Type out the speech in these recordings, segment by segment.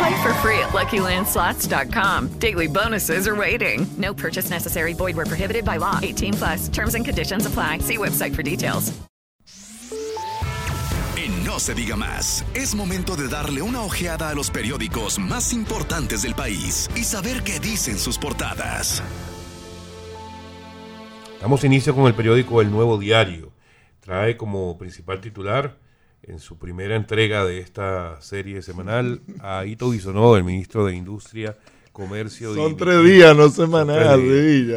Play for free at LuckyLandSlots.com. Daily bonuses are waiting. No purchase necessary. Void where prohibited by law. 18 plus. Terms and conditions apply. See website for details. En No se diga más, es momento de darle una ojeada a los periódicos más importantes del país y saber qué dicen sus portadas. Damos inicio con el periódico El Nuevo Diario. Trae como principal titular en su primera entrega de esta serie semanal a Ito Bisonó, el ministro de Industria, Comercio Son tres días, no semanal.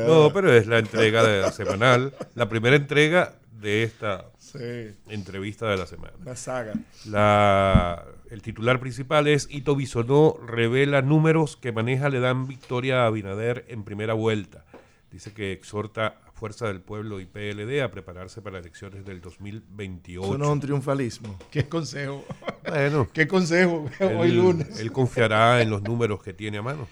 No, pero es la entrega de la semanal, la primera entrega de esta Sí. entrevista de la semana. La saga. La, el titular principal es Ito Bisonó revela números que maneja le dan victoria a Abinader en primera vuelta. Dice que exhorta Fuerza del Pueblo y PLD a prepararse para elecciones del 2028. Eso no es un triunfalismo. ¿Qué consejo? Bueno, ¿Qué consejo hoy él, lunes? él confiará en los números que tiene a mano.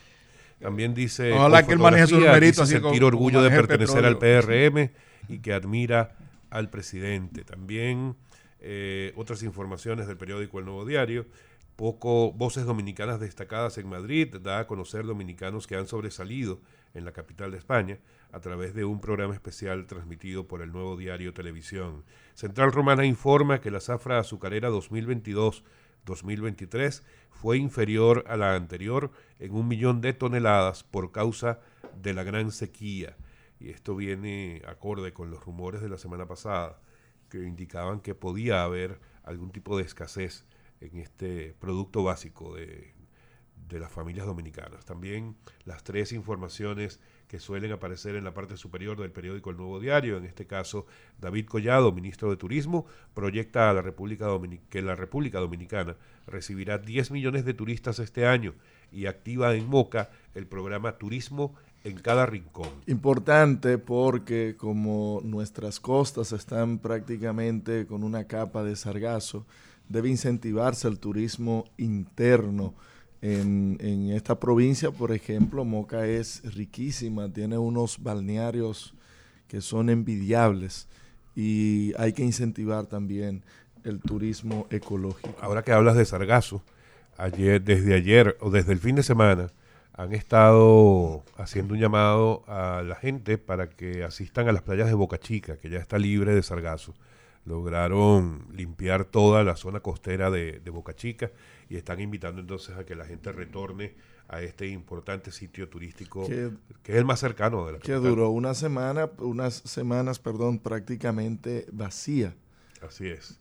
También dice Ojalá que él maneje numeritos dice así sentir como- orgullo como de pertenecer al petróleo. PRM y que admira al presidente. También eh, otras informaciones del periódico El Nuevo Diario. Poco voces dominicanas destacadas en Madrid da a conocer dominicanos que han sobresalido en la capital de España a través de un programa especial transmitido por el Nuevo Diario Televisión. Central Romana informa que la zafra azucarera 2022-2023 fue inferior a la anterior en un millón de toneladas por causa de la gran sequía. Y esto viene acorde con los rumores de la semana pasada que indicaban que podía haber algún tipo de escasez en este producto básico de, de las familias dominicanas. También las tres informaciones que suelen aparecer en la parte superior del periódico El Nuevo Diario, en este caso David Collado, ministro de Turismo, proyecta que la República Dominicana recibirá 10 millones de turistas este año y activa en Moca el programa Turismo en cada rincón. Importante porque como nuestras costas están prácticamente con una capa de sargazo, debe incentivarse el turismo interno. En, esta provincia, por ejemplo, Moca es riquísima, tiene unos balnearios que son envidiables y hay que incentivar también el turismo ecológico. Ahora que hablas de sargazo, ayer, desde ayer o desde el fin de semana han estado haciendo un llamado a la gente para que asistan a las playas de Boca Chica, que ya está libre de sargazo. Lograron limpiar toda la zona costera de, de Boca Chica y están invitando entonces a que la gente retorne a este importante sitio turístico Que- que es el más cercano de la Que capital. duró una semana, unas semanas, perdón, prácticamente vacía. Así es.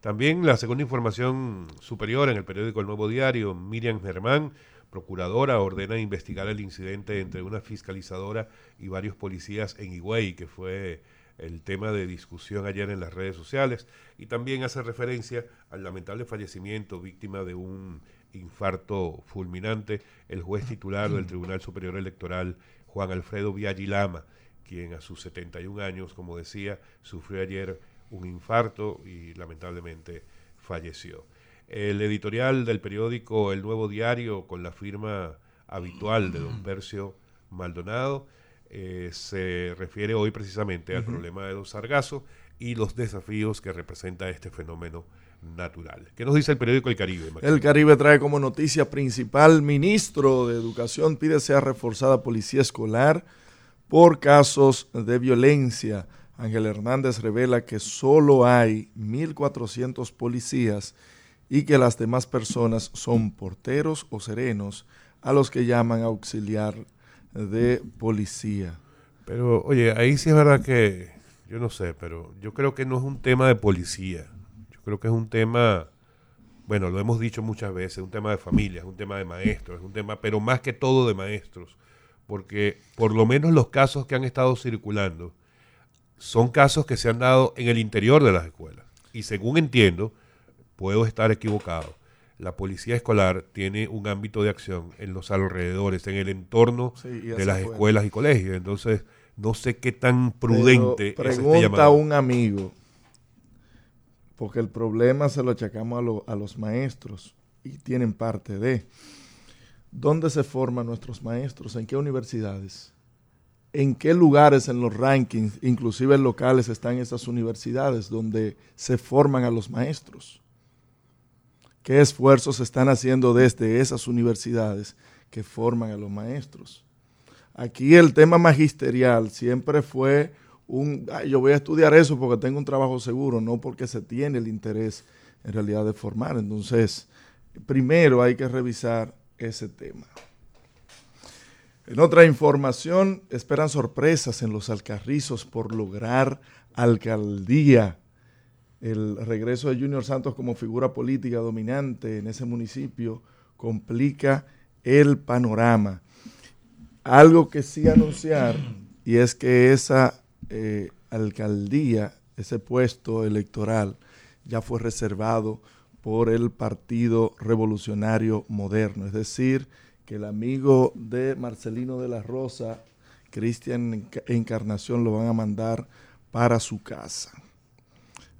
También la segunda información superior en el periódico El Nuevo Diario, Miriam Germán, procuradora, ordena investigar el incidente entre una fiscalizadora y varios policías en Higüey, que fue el tema de discusión ayer en las redes sociales, y también hace referencia al lamentable fallecimiento víctima de un infarto fulminante, el juez titular del Tribunal Superior Electoral, Juan Alfredo Viaggi Lama, quien a sus 71 años, como decía, sufrió ayer un infarto y lamentablemente falleció. El editorial del periódico El Nuevo Diario, con la firma habitual de don Percio Maldonado, eh, se refiere hoy precisamente al problema de los sargazos y los desafíos que representa este fenómeno natural. ¿Qué nos dice el periódico El Caribe? El Caribe trae como noticia principal, ministro de Educación pide sea reforzada policía escolar por casos de violencia. Ángel Hernández revela que solo hay 1.400 policías y que las demás personas son porteros o serenos a los que llaman auxiliar de policía. Pero, oye, ahí sí es verdad que yo no sé, pero yo creo que no es un tema de policía. Yo creo que es un tema, bueno, lo hemos dicho muchas veces, un tema de familia, es un tema de maestros, es un tema, pero más que todo de maestros, porque por lo menos los casos que han estado circulando son casos que se han dado en el interior de las escuelas. Y según entiendo, puedo estar equivocado, la policía escolar tiene un ámbito de acción en los alrededores, en el entorno de las escuelas y colegios. Entonces, no sé qué tan prudente Pero pregunta a un amigo, porque el problema se lo achacamos a, a los maestros y tienen parte de. ¿Dónde se forman nuestros maestros? ¿En qué universidades? ¿En qué lugares en los rankings, inclusive locales, están esas universidades donde se forman a los maestros? ¿Qué esfuerzos están haciendo desde esas universidades que forman a los maestros? Aquí el tema magisterial siempre fue un, yo voy a estudiar eso porque tengo un trabajo seguro, no porque se tiene el interés en realidad de formar. Entonces, primero hay que revisar ese tema. En otra información, esperan sorpresas en los alcarrizos por lograr alcaldía el regreso de Junior Santos como figura política dominante en ese municipio complica el panorama. Algo que sí anunciar, y es que esa eh, alcaldía, ese puesto electoral, ya fue reservado por el Partido Revolucionario Moderno. Es decir, que el amigo de Marcelino de la Rosa, Cristian Encarnación, lo van a mandar para su casa.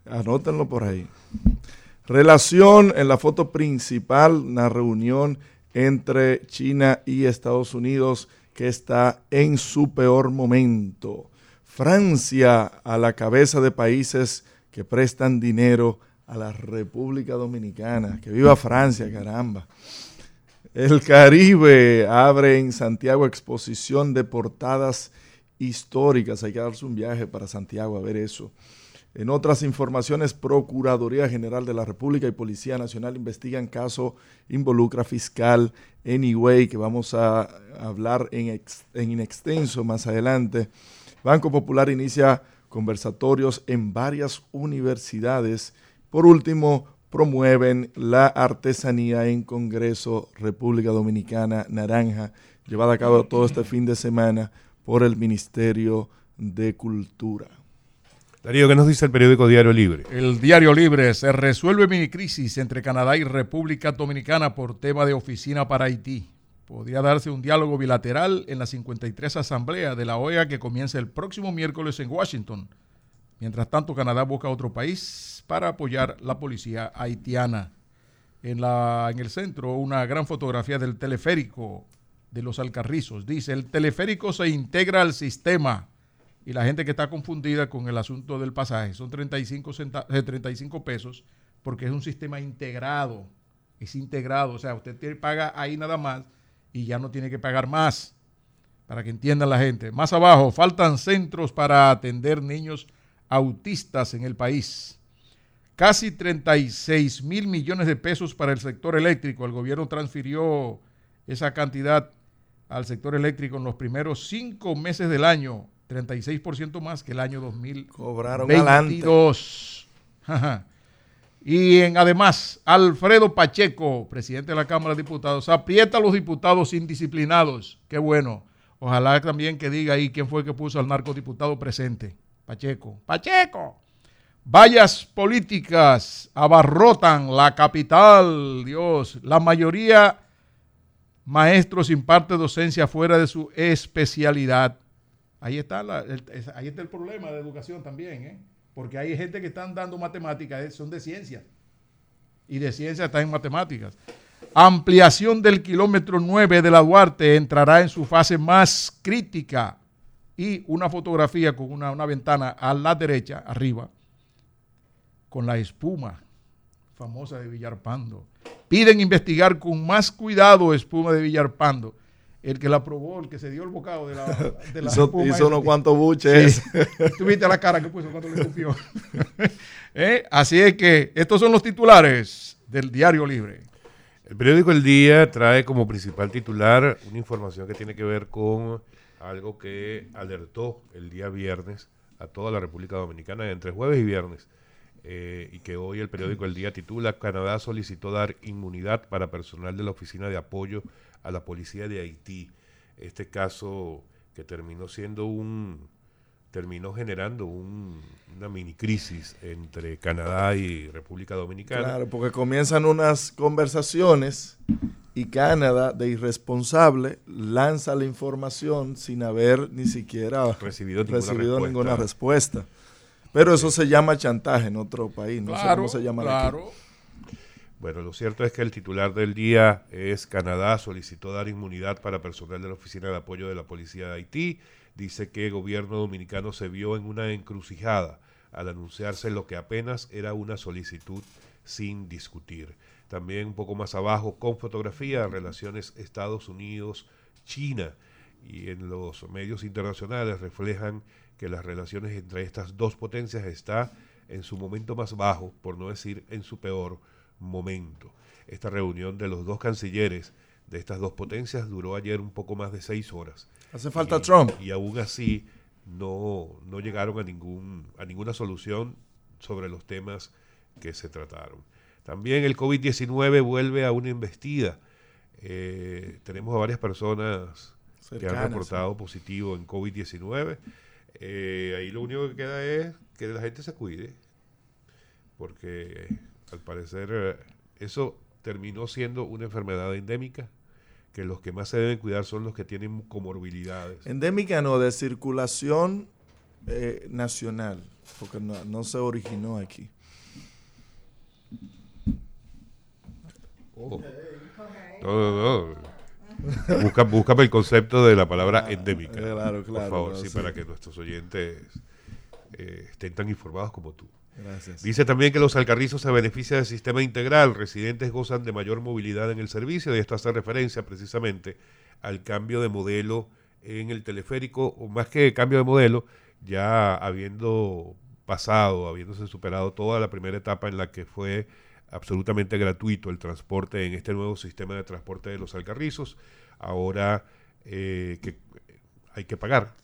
Anótenlo por ahí. Relación en la foto principal, una reunión entre China y Estados Unidos que está en su peor momento. Francia a la cabeza de países que prestan dinero a la República Dominicana. Que viva Francia, caramba. El Caribe abre en Santiago exposición de portadas históricas. Hay que darse un viaje para Santiago a ver eso. En otras informaciones, Procuraduría General de la República y Policía Nacional investigan caso involucra fiscal Anyway, que vamos a hablar en, en extenso más adelante. Banco Popular inicia conversatorios en varias universidades. Por último, promueven la artesanía en Congreso República Dominicana Naranja, llevada a cabo todo este fin de semana por el Ministerio de Cultura. Darío, ¿qué nos dice el periódico Diario Libre? El Diario Libre se resuelve mini crisis entre Canadá y República Dominicana por tema de oficina para Haití. Podría darse un diálogo bilateral en la 53 Asamblea de la OEA que comienza el próximo miércoles en Washington. Mientras tanto, Canadá busca otro país para apoyar la policía haitiana. En, la, en el centro, una gran fotografía del teleférico de los Alcarrizos. Dice, el teleférico se integra al sistema y la gente que está confundida con el asunto del pasaje son 35, 35 eh, pesos porque es un sistema integrado, es integrado, o sea, usted paga ahí nada más y ya no tiene que pagar más, para que entienda la gente. Más abajo, faltan centros para atender niños autistas en el país. Casi 36 mil millones de pesos para el sector eléctrico. El gobierno transfirió esa cantidad al sector eléctrico en los primeros cinco meses del año 36% más que el año 2022. Cobraron y en, además, Alfredo Pacheco, presidente de la Cámara de Diputados, aprieta a los diputados indisciplinados. Qué bueno. Ojalá también que diga ahí quién fue el que puso al narcodiputado presente. Pacheco. Pacheco. Vallas políticas abarrotan la capital, Dios. La mayoría maestros imparte docencia fuera de su especialidad. Ahí está, el, ahí está el problema de educación también, ¿eh? porque hay gente que están dando matemáticas, eh, son de ciencia, y de ciencia están en matemáticas. Ampliación del kilómetro 9 de la Duarte entrará en su fase más crítica y una fotografía con una, una ventana a la derecha, arriba, con la espuma famosa de Villarpando. Piden investigar con más cuidado espuma de Villarpando el que la probó, el que se dio el bocado de la, de la hizo, hizo unos cuantos buches. Tuviste la cara que puso cuando le escupió. ¿Eh? Así es que estos son los titulares del Diario Libre. El periódico El Día trae como principal titular una información que tiene que ver con algo que alertó el día viernes a toda la República Dominicana entre jueves y viernes. Eh, y que hoy el periódico El Día titula Canadá solicitó dar inmunidad para personal de la Oficina de Apoyo a la Policía de Haití. Este caso que terminó siendo un terminó generando una mini crisis entre Canadá y República Dominicana. Claro, porque comienzan unas conversaciones y Canadá, de irresponsable, lanza la información sin haber ni siquiera recibido ninguna, respuesta. Pero eso se llama chantaje en otro país, no sé cómo se llama claro. Bueno, lo cierto es que el titular del día es Canadá solicitó dar inmunidad para personal de la Oficina de Apoyo de la Policía de Haití dice que el gobierno dominicano se vio en una encrucijada al anunciarse lo que apenas era una solicitud sin discutir. También un poco más abajo, con fotografía, relaciones Estados Unidos-China. Y en los medios internacionales reflejan que las relaciones entre estas dos potencias está en su momento más bajo, por no decir en su peor momento. Esta reunión de los dos cancilleres de estas dos potencias duró ayer un poco más de seis horas Hace falta Trump. Y aún así no, no llegaron a, ningún, a ninguna solución sobre los temas que se trataron. También el COVID-19 vuelve a una investida. Eh, tenemos a varias personas que han reportado positivo en COVID-19. Eh, ahí lo único que queda es que la gente se cuide, porque al parecer eh, eso terminó siendo una enfermedad endémica que los que más se deben cuidar son los que tienen comorbilidades. Endémica no, de circulación eh, nacional, porque no, se originó aquí. Oh. No, no, Busca, búscame el concepto de la palabra ah, endémica. Claro, claro. Por favor, sí, para que nuestros oyentes eh, estén tan informados como tú. Dice también que los alcarrizos se benefician del sistema integral. Residentes gozan de mayor movilidad en el servicio. Y esto hace referencia precisamente al cambio de modelo en el teleférico, o más que cambio de modelo, ya habiendo pasado, habiéndose superado toda la primera etapa en la que fue absolutamente gratuito el transporte en este nuevo sistema de transporte de los alcarrizos, ahora eh, que hay que pagar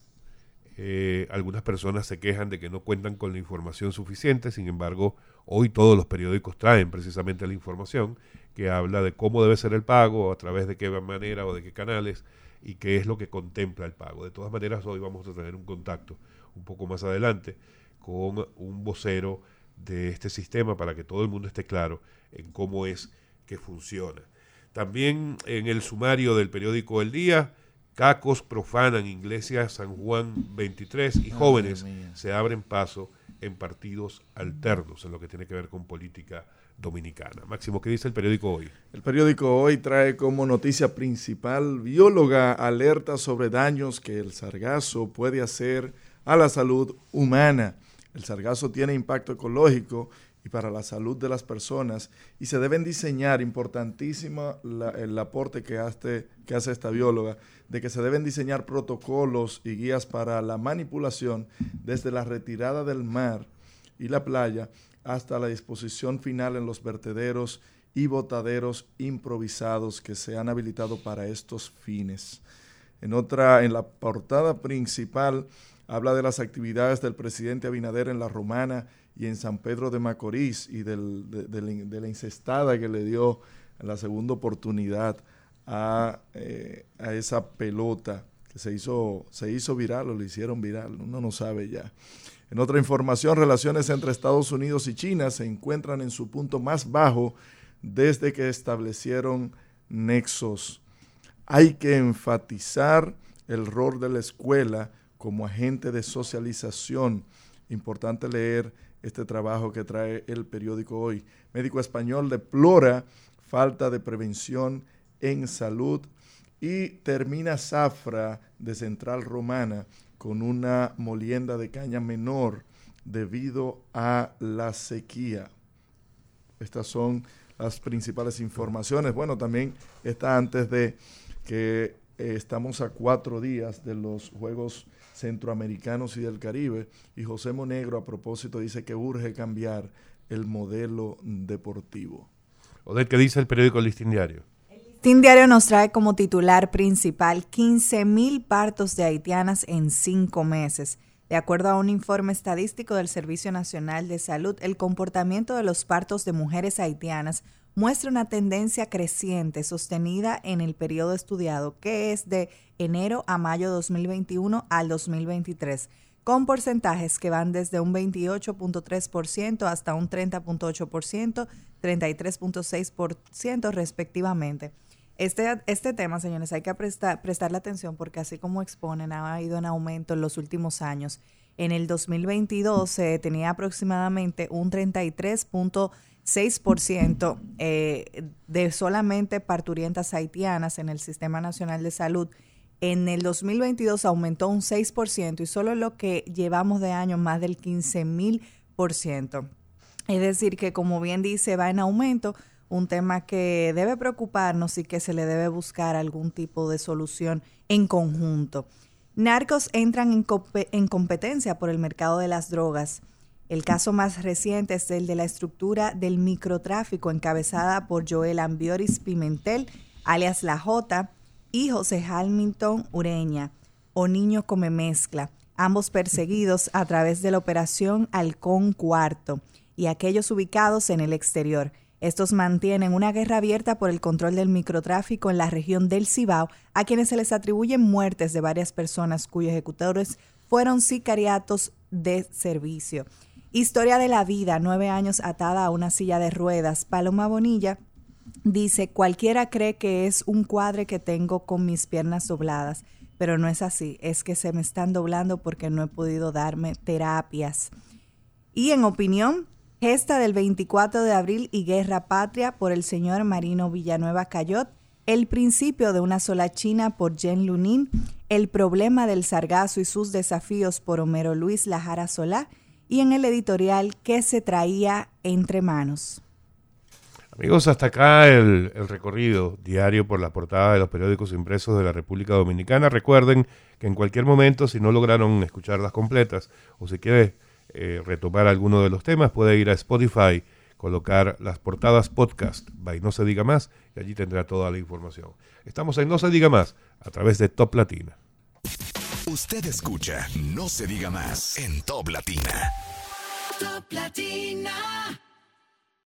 eh, algunas personas se quejan de que no cuentan con la información suficiente, sin embargo, hoy todos los periódicos traen precisamente la información que habla de cómo debe ser el pago, a través de qué manera o de qué canales y qué es lo que contempla el pago. De todas maneras, hoy vamos a tener un contacto un poco más adelante con un vocero de este sistema para que todo el mundo esté claro en cómo es que funciona. También en el sumario del periódico El Día, Cacos profanan Iglesia San Juan 23 y jóvenes se abren paso en partidos alternos en lo que tiene que ver con política dominicana. Máximo, ¿qué dice el periódico hoy? El periódico hoy trae como noticia principal, bióloga alerta sobre daños que el sargazo puede hacer a la salud humana. El sargazo tiene impacto ecológico y para la salud de las personas y se deben diseñar, importantísimo el aporte que hace, que hace esta bióloga, de que se deben diseñar protocolos y guías para la manipulación desde la retirada del mar y la playa hasta la disposición final en los vertederos y botaderos improvisados que se han habilitado para estos fines. En otra, en la portada principal, habla de las actividades del presidente Abinader en la Romana y en San Pedro de Macorís y de, la incestada que le dio la segunda oportunidad eh, a, esa pelota que se hizo, se hizo viral o le hicieron viral, uno no sabe ya. En otra información, relaciones entre Estados Unidos y China se encuentran en su punto más bajo desde que establecieron nexos. Hay que enfatizar el rol de la escuela como agente de socialización. Importante leer este trabajo que trae el periódico hoy. Médico español deplora falta de prevención en salud y termina Zafra de Central Romana con una molienda de caña menor debido a la sequía. Estas son las principales informaciones. Bueno, también está antes de que eh, estamos a cuatro días de los Juegos Centroamericanos y del Caribe y José Monegro a propósito dice que urge cambiar el modelo deportivo. ¿O qué dice el periódico Listín Diario? El Listín Diario nos trae como titular principal 15 mil partos de haitianas en cinco meses. De acuerdo a un informe estadístico del Servicio Nacional de Salud, el comportamiento de los partos de mujeres haitianas muestra una tendencia creciente sostenida en el periodo estudiado, que es de enero a mayo 2021 al 2023, con porcentajes que van desde un 28.3% hasta un 30.8%, 33.6% respectivamente. Este, este tema, señores, hay que prestar, prestarle atención porque así como exponen, ha ido en aumento en los últimos años. En el 2022 se tenía aproximadamente un 33.6% eh, de solamente parturientas haitianas en el Sistema Nacional de Salud. En el 2022 aumentó un 6% y solo lo que llevamos de año más del 15.000%. Es decir, que como bien dice, va en aumento un tema que debe preocuparnos y que se le debe buscar algún tipo de solución en conjunto. Narcos entran en, competencia por el mercado de las drogas. El caso más reciente es el de la estructura del microtráfico encabezada por Joel Ambioris Pimentel, alias La J, y José Hamilton Ureña, o Niño Come Mezcla, ambos perseguidos a través de la operación Halcón Cuarto y aquellos ubicados en el exterior. Estos mantienen una guerra abierta por el control del microtráfico en la región del Cibao, a quienes se les atribuyen muertes de varias personas cuyos ejecutores fueron sicariatos de servicio. Historia de la vida, nueve años atada a una silla de ruedas. Paloma Bonilla dice, cualquiera cree que es un cuadre que tengo con mis piernas dobladas, pero no es así, es que se me están doblando porque no he podido darme terapias. Y en opinión Gesta del 24 de abril y Guerra Patria por el señor Marino Villanueva Cayot, El principio de una sola China por Jen Lunin, El problema del sargazo y sus desafíos por Homero Luis Lajara Solá y en el editorial ¿Qué se traía entre manos? Amigos, hasta acá el, el, recorrido diario por la portada de los periódicos impresos de la República Dominicana. Recuerden que en cualquier momento, si no lograron escucharlas completas o si quiere eh, retomar alguno de los temas, puede ir a Spotify, colocar las portadas podcast, by No Se Diga Más, y allí tendrá toda la información. Estamos en No Se Diga Más, a través de Top Latina. Usted escucha No Se Diga Más en Top Latina. Top Latina.